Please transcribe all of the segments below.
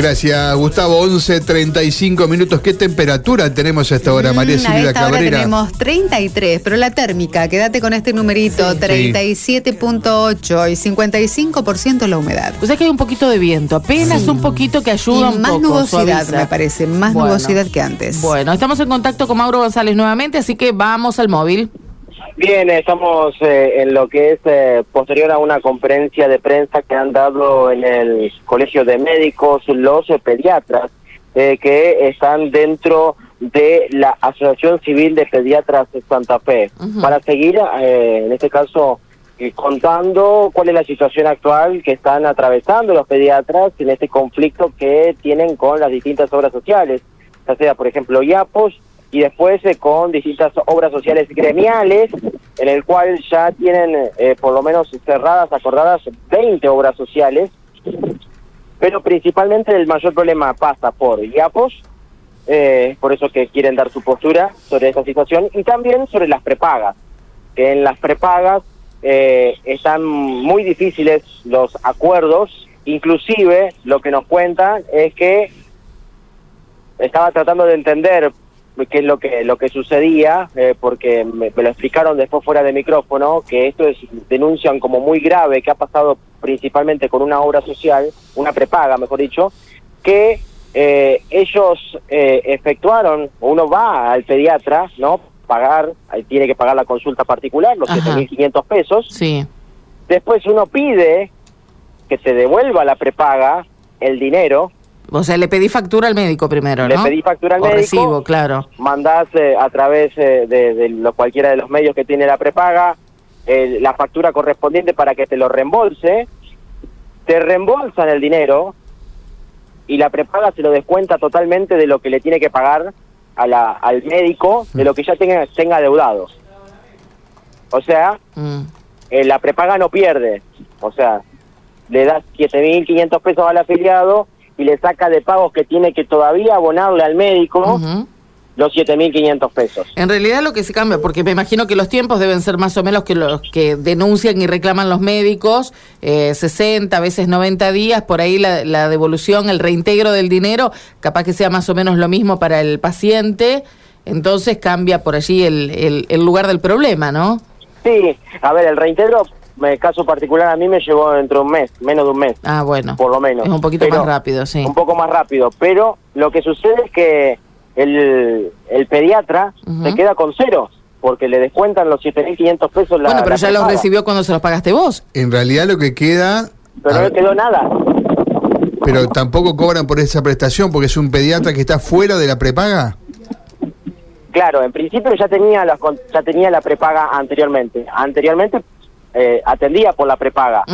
Gracias, Gustavo. 11, 35 minutos. ¿Qué temperatura tenemos a esta hora, María Mm, a Silvia esta hora Cabrera? tenemos 33, pero la térmica, quédate con este numerito, 37.8 y 55% la humedad. O sea que hay un poquito de viento, apenas un poquito que ayuda Y un más poco. nubosidad, suaviza. me parece, más Bueno. nubosidad que antes. Bueno, estamos en contacto con Mauro González nuevamente, así que vamos al móvil. Bien, estamos eh, en lo que es eh, posterior a una conferencia de prensa que han dado en el Colegio de Médicos los eh, pediatras eh, que están dentro de la Asociación Civil de Pediatras de Santa Fe. Para seguir, eh, en este caso, eh, contando cuál es la situación actual que están atravesando los pediatras en este conflicto que tienen con las distintas obras sociales, ya sea, por ejemplo, IAPOS, y después eh, con distintas obras sociales gremiales, en el cual ya tienen eh, por lo menos cerradas, acordadas 20 obras sociales, pero principalmente el mayor problema pasa por IAPOS, eh, por eso que quieren dar su postura sobre esta situación, y también sobre las prepagas, que en las prepagas eh, están muy difíciles los acuerdos, inclusive lo que nos cuentan es que estaba tratando de entender qué es lo que lo que sucedía eh, porque me, me lo explicaron después fuera de micrófono que esto es denuncian como muy grave que ha pasado principalmente con una obra social una prepaga mejor dicho que eh, ellos eh, efectuaron uno va al pediatra no pagar tiene que pagar la consulta particular los Ajá. 7.500 pesos Sí. después uno pide que se devuelva la prepaga el dinero O sea, le pedí factura al médico primero, Le ¿no? pedí factura al O médico. recibo, claro. mandás eh, a través eh, de, de lo, cualquiera de los medios que tiene la prepaga eh, la factura correspondiente para que te lo reembolse, te reembolsan el dinero y la prepaga se lo descuenta totalmente de lo que le tiene que pagar a la, al médico, de lo que ya tenga, tenga adeudado. O sea, Mm. la prepaga no pierde, o sea, le das 7.500 pesos al afiliado y le saca de pagos que tiene que todavía abonarle al médico Ujú. los 7.500 pesos. En realidad lo que se cambia, porque me imagino que los tiempos deben ser más o menos que los que denuncian y reclaman los médicos, eh, 60, a veces 90 días, por ahí la, la devolución, el reintegro del dinero, capaz que sea más o menos lo mismo para el paciente, entonces cambia por allí el, el, el lugar del problema, ¿no? Sí, a ver, el reintegro, en el caso particular a mí me llevó dentro de un mes, menos de un mes, Ah, bueno. por lo menos. Es un poquito Pero- más rápido, sí. Un poco más rápido, pero lo que sucede es que el, el pediatra Ujú. se queda con cero, porque le descuentan los 7.500 pesos la bueno, pero la ya los recibió cuando se los pagaste vos. En realidad lo que queda... Pero a no le quedó nada. pero tampoco cobran por esa prestación porque es un pediatra que está fuera de la prepaga. Claro, en principio ya tenía la, con- ya tenía la prepaga anteriormente. Anteriormente eh, atendía por la prepaga.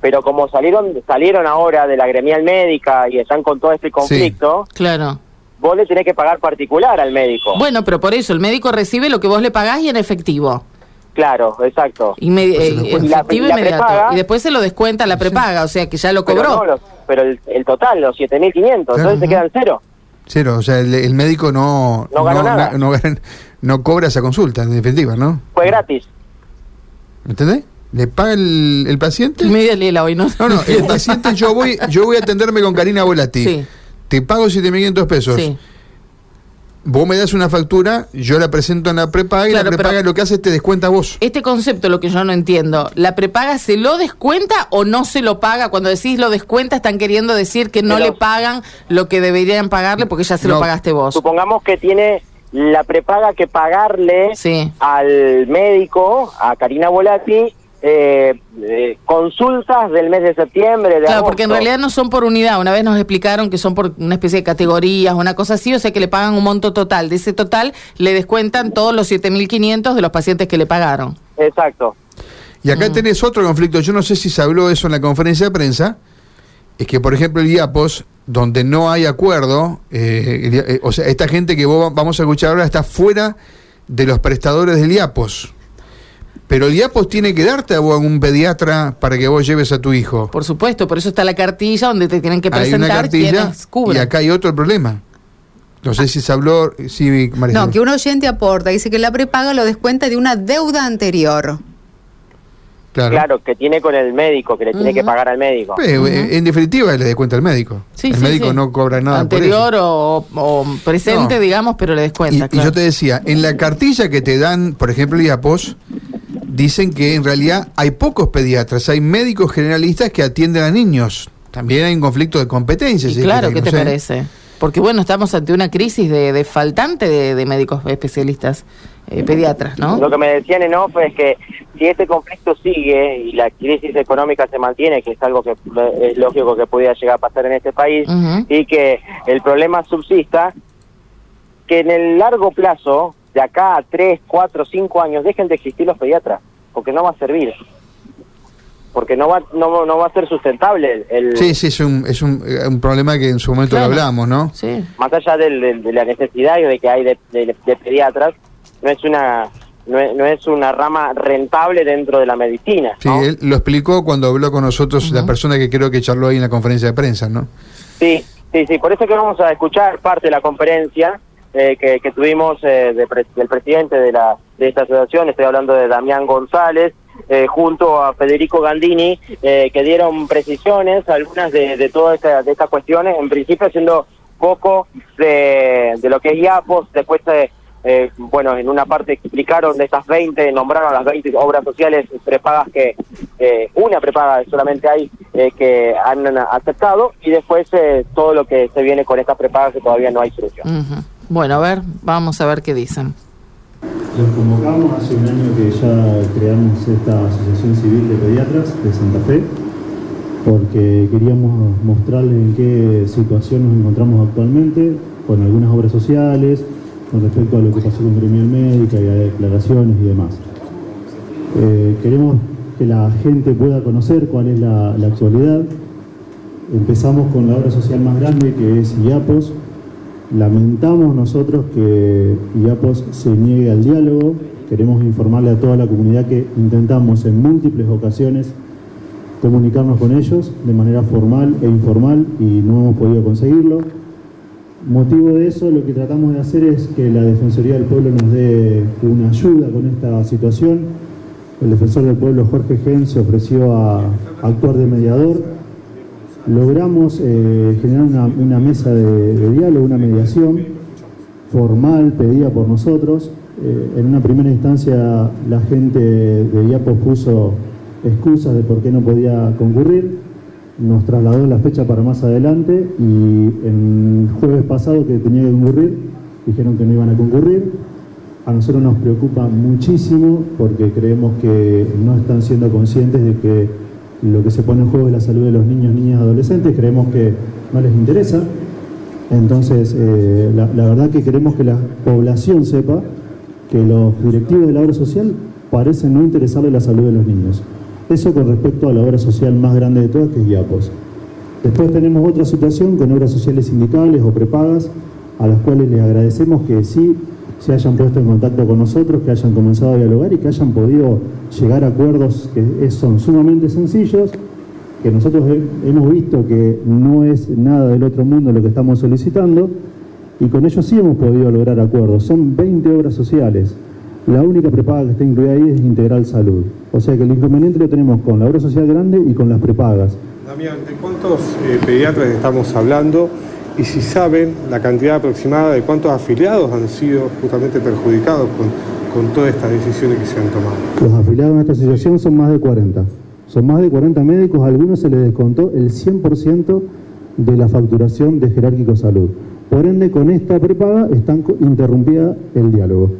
Pero como salieron salieron ahora de la gremial médica y están con todo este conflicto, Claro. vos le tenés que pagar particular al médico. Bueno, pero por eso el médico recibe lo que vos le pagás y en efectivo. Claro, exacto. Inmedi- Pues se eh, la- efectivo y la inmediato. prepaga- y después se lo descuenta la prepaga, o sea que ya lo Pero, cobró. no, los- pero el, el total, los 7.500, Claro, entonces se ujú. quedan cero. Cero, o sea, el, el médico no... No ganó nada. na- no no cobra esa consulta, en definitiva, ¿no? Fue gratis. ¿Entendés? ¿Le paga el, el paciente? Media lela hoy, ¿no? No, no, el paciente yo voy yo voy a atenderme con Karina Volati. Sí. Te pago 7.500 pesos. Sí. Vos me das una factura, yo la presento en la prepaga y Claro, la prepaga lo que hace es te descuenta a vos. Este concepto lo que yo no entiendo, ¿la prepaga se lo descuenta o no se lo paga? Cuando decís lo descuenta están queriendo decir que no Pero- le pagan lo que deberían pagarle porque ya se lo pagaste vos. Supongamos que tiene la prepaga que pagarle Sí. al médico, a Karina Volati, eh, eh, consultas del mes de septiembre, de Claro, porque en realidad no son por unidad. Una vez nos explicaron que son por una especie de categorías, una cosa así, o sea que le pagan un monto total. De ese total le descuentan todos los 7.500 de los pacientes que le pagaron. Exacto. Y acá tenés otro conflicto, yo no sé si se habló eso en la conferencia de prensa, es que por ejemplo el IAPOS, donde no hay acuerdo, eh, eh, o sea, esta gente que vos va- vamos a escuchar ahora está fuera de los prestadores del IAPOS. Pero el IAPOS tiene que darte a vos un pediatra para que vos lleves a tu hijo. Por supuesto, por eso está la cartilla donde te tienen que Hay una presentar cartilla y acá hay otro problema. No sé si se habló, sí, María No, que un oyente aporta, dice que la prepaga lo descuenta de una deuda anterior. Claro. que tiene con el médico, que le tiene que pagar al médico. Eh, En definitiva, le descuenta el médico. Sí, el sí, médico sí. no cobra nada Anterior por eso. o, o presente, No. digamos, pero le Y, descuenta. y claro. yo te decía, en la cartilla que te dan, por ejemplo, el IAPOS, dicen que en realidad hay pocos pediatras, hay médicos generalistas que atienden a niños. También hay un conflicto de competencias. Y si claro, ¿qué no te sé. parece? Porque bueno, estamos ante una crisis de, de faltante de, de médicos especialistas, eh, pediatras, ¿no? Lo que me decían en off es que si este conflicto sigue y la crisis económica se mantiene, que es algo que es lógico que pudiera llegar a pasar en este país, y que el problema subsista, que en el largo plazo, de acá a 3, 4, 5 años, dejen de existir los pediatras, porque no va a servir. Porque no va, no, no va a ser sustentable el, Sí, sí, es un, es un, eh, un problema que en su momento Claro. lo hablamos, ¿no? Sí. más allá del- del- de la necesidad y de que hay de, de- de pediatras, no es una no es, no es una rama rentable dentro de la medicina. Sí, él lo explicó cuando habló con nosotros la persona que creo que charló ahí en la conferencia de prensa, ¿no? Sí, sí, sí, por eso que vamos a escuchar parte de la conferencia eh, que, que tuvimos eh, de pre- del presidente de, la, de esta asociación, estoy hablando de Damián González, eh, junto a Federico Gandini, eh, que dieron precisiones, algunas de, de todas esta- de estas cuestiones, en principio haciendo poco de, de lo que es IAPOS, después eh, eh, bueno, en una parte explicaron de estas 20, nombraron las 20 obras sociales prepagas que, eh, una prepaga solamente hay eh, que han aceptado y después eh, todo lo que se viene con estas prepagas que todavía no hay solución. Bueno, a ver, vamos a ver qué dicen. Los convocamos hace un año que ya creamos esta Asociación Civil de Pediatras de Santa Fe, porque queríamos mostrarles en qué situación nos encontramos actualmente, con algunas obras sociales, con respecto a lo que pasó con Gremial Médica y a declaraciones y demás. Eh, queremos que la gente pueda conocer cuál es la, la actualidad. Empezamos con la obra social más grande que es IAPOS, Lamentamos nosotros que IAPOS se niegue al diálogo. Queremos informarle a toda la comunidad que intentamos en múltiples ocasiones comunicarnos con ellos de manera formal e informal y no hemos podido conseguirlo. Motivo de eso, lo que tratamos de hacer es que la Defensoría del Pueblo nos dé una ayuda con esta situación. El defensor del pueblo, Jorge Gen, se ofreció a actuar de mediador logramos eh, generar una, mesa de, diálogo, una mediación formal pedida por nosotros. Eh, en una primera instancia la gente de IAPOS puso excusas de por qué no podía concurrir, nos trasladó la fecha para más adelante y el jueves pasado que tenía que concurrir dijeron que no iban a concurrir. A nosotros nos preocupa muchísimo porque creemos que no están siendo conscientes de que lo que se pone en juego es la salud de los niños, niñas adolescentes, creemos que no les interesa. Entonces, eh, la, la verdad que queremos que la población sepa que los directivos de la obra social parecen no interesarle la salud de los niños. Eso con respecto a la obra social más grande de todas, que es IAPOS. Después tenemos otra situación con obras sociales sindicales o prepagas, a las cuales les agradecemos que sí se hayan puesto en contacto con nosotros, que hayan comenzado a dialogar y que hayan podido llegar a acuerdos que son sumamente sencillos, que nosotros he- hemos visto que no es nada del otro mundo lo que estamos solicitando, y con ellos sí hemos podido lograr acuerdos. Son 20 obras sociales. La única prepaga que está incluida ahí es Integral Salud. O sea que el inconveniente lo tenemos con la obra social grande y con las prepagas. Damián, ¿de cuántos eh, pediatras estamos hablando? Y si saben la cantidad aproximada de cuántos afiliados han sido justamente perjudicados con, con todas estas decisiones que se han tomado. Los afiliados en esta asociación son más de 40. Son más de 40 médicos, a algunos se les descontó el 100% de la facturación de Jerárquico Salud. Por ende, con esta prepaga están interrumpida el diálogo,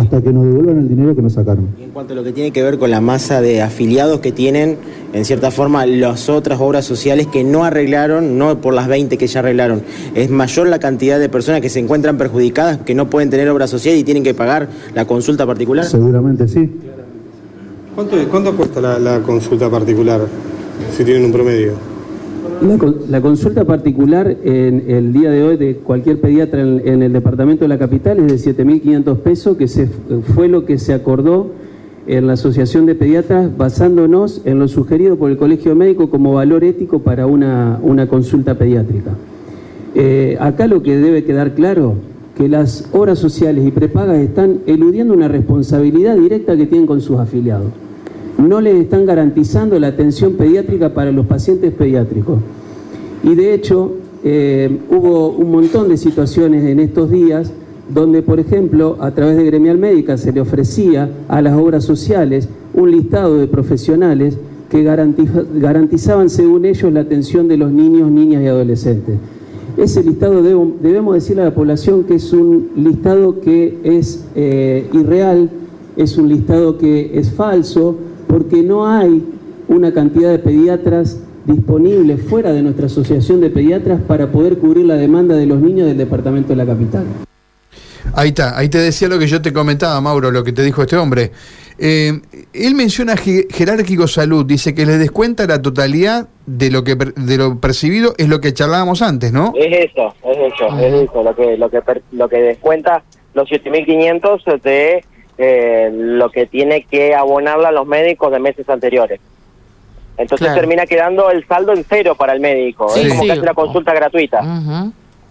hasta que nos devuelvan el dinero que nos sacaron. Y en cuanto a lo que tiene que ver con la masa de afiliados que tienen, en cierta forma, las otras obras sociales que no arreglaron, no por las 20 que ya arreglaron, es mayor la cantidad de personas que se encuentran perjudicadas, que no pueden tener obra social y tienen que pagar la consulta particular. Seguramente sí. ¿Cuánto, cuánto cuesta la, la consulta particular, si tienen un promedio? La, la consulta particular en el día de hoy de cualquier pediatra en, en el departamento de la capital es de 7.500 pesos, que se, fue lo que se acordó en la Asociación de Pediatras basándonos en lo sugerido por el Colegio Médico como valor ético para una, una consulta pediátrica. Eh, acá lo que debe quedar claro que las obras sociales y prepagas están eludiendo una responsabilidad directa que tienen con sus afiliados. No le están garantizando la atención pediátrica para los pacientes pediátricos. Y de hecho, eh, hubo un montón de situaciones en estos días donde, por ejemplo, a través de Gremial Médica se le ofrecía a las obras sociales un listado de profesionales que garantizaban, según ellos, la atención de los niños, niñas y adolescentes. Ese listado debemos decirle a la población que es un listado que es eh, irreal, es un listado que es falso, porque no hay una cantidad de pediatras disponibles fuera de nuestra asociación de pediatras para poder cubrir la demanda de los niños del departamento de la capital. Ahí está, ahí te decía lo que yo te comentaba, Mauro, lo que te dijo este hombre. Eh, él menciona jerárquico salud, dice que le descuenta la totalidad de lo que de lo percibido, es lo que charlábamos antes, ¿no? Es eso, es eso, es eso, lo que lo que lo que descuenta los 7.500 de eh, lo que tiene que abonarle a los médicos de meses anteriores. Entonces termina quedando el saldo en cero para el médico, es como que hace una consulta gratuita.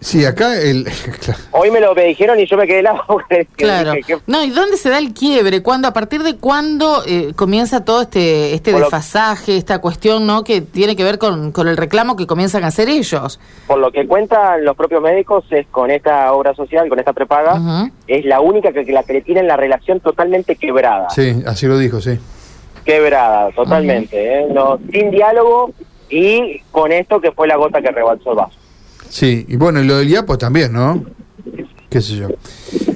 Sí, acá el... Hoy me lo dijeron y yo me quedé la Claro. No, ¿y dónde se da el quiebre? ¿Cuándo, a partir de cuándo eh, comienza todo este este desfasaje, esta cuestión no que tiene que ver con, con el reclamo que comienzan a hacer ellos? Por lo que cuentan los propios médicos, es con esta obra social, con esta prepaga, es la única que, la que le tienen la relación totalmente quebrada. Sí, así lo dijo, sí. Quebrada, totalmente. ¿eh? no, sin diálogo y con esto que fue la gota que rebalsó el vaso. Sí, y bueno, y lo del IAPO también, ¿no? qué sé yo.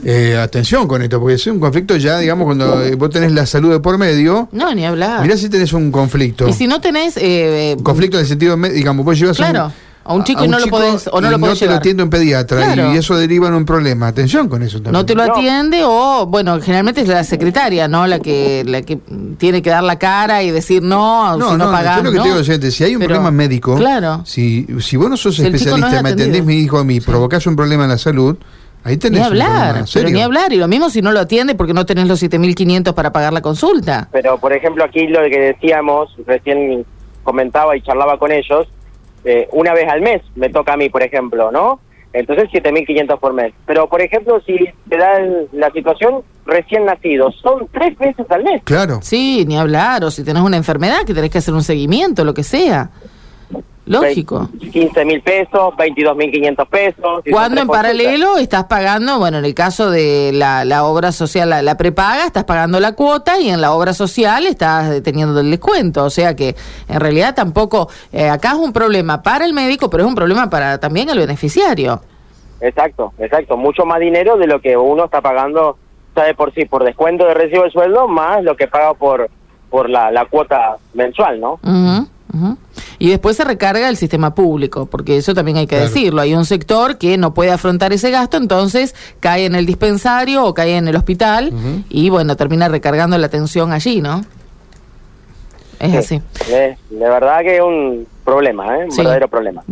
Eh, atención con esto, porque es un conflicto ya, digamos, cuando eh, vos tenés la salud de por medio. No, ni hablar. Mirá si tenés un conflicto. Y si no tenés. Eh, conflicto en el sentido, digamos, vos llevas claro. A un chico y no lo podés, o no lo podés no te lo atiende un pediatra y eso deriva en un problema. Atención con eso también. No te lo atiende o, bueno, generalmente es la secretaria, ¿no? La que la que tiene que dar la cara y decir no, no si no, no pagás, lo que te digo, si hay un problema médico, claro. si, si vos no sos especialista, me atendés, me dijo a mí, provocás un problema en la salud, Ahí tenés ni hablar, pero ni hablar. Y lo mismo si no lo atiende porque no tenés los 7.500 para pagar la consulta. Pero, por ejemplo, aquí lo que decíamos, recién comentaba y charlaba con ellos, eh, una vez al mes me toca a mí, por ejemplo, ¿no? Entonces 7.500 por mes. Pero, por ejemplo, si te da la situación recién nacido, son tres veces al mes. Claro. Sí, ni hablar. O si tenés una enfermedad que tenés que hacer un seguimiento, lo que sea. Lógico. 15 mil pesos, 22 mil 500 pesos. Cuando en paralelo estás pagando, bueno, en el caso de la, la obra social, la, prepaga, estás pagando la cuota y en la obra social estás teniendo el descuento. O sea que en realidad tampoco, eh, acá es un problema para el médico, pero es un problema para también el beneficiario. Exacto, exacto. Mucho más dinero de lo que uno está pagando, sabe por sí, por descuento de recibo de sueldo, más lo que paga por, por la, la cuota mensual, ¿no? Y después se recarga el sistema público, porque eso también hay que decirlo. Hay un sector que no puede afrontar ese gasto, entonces cae en el dispensario o cae en el hospital y bueno, termina recargando la atención allí, ¿no? Es así. De, verdad que es un problema, ¿eh? un verdadero problema.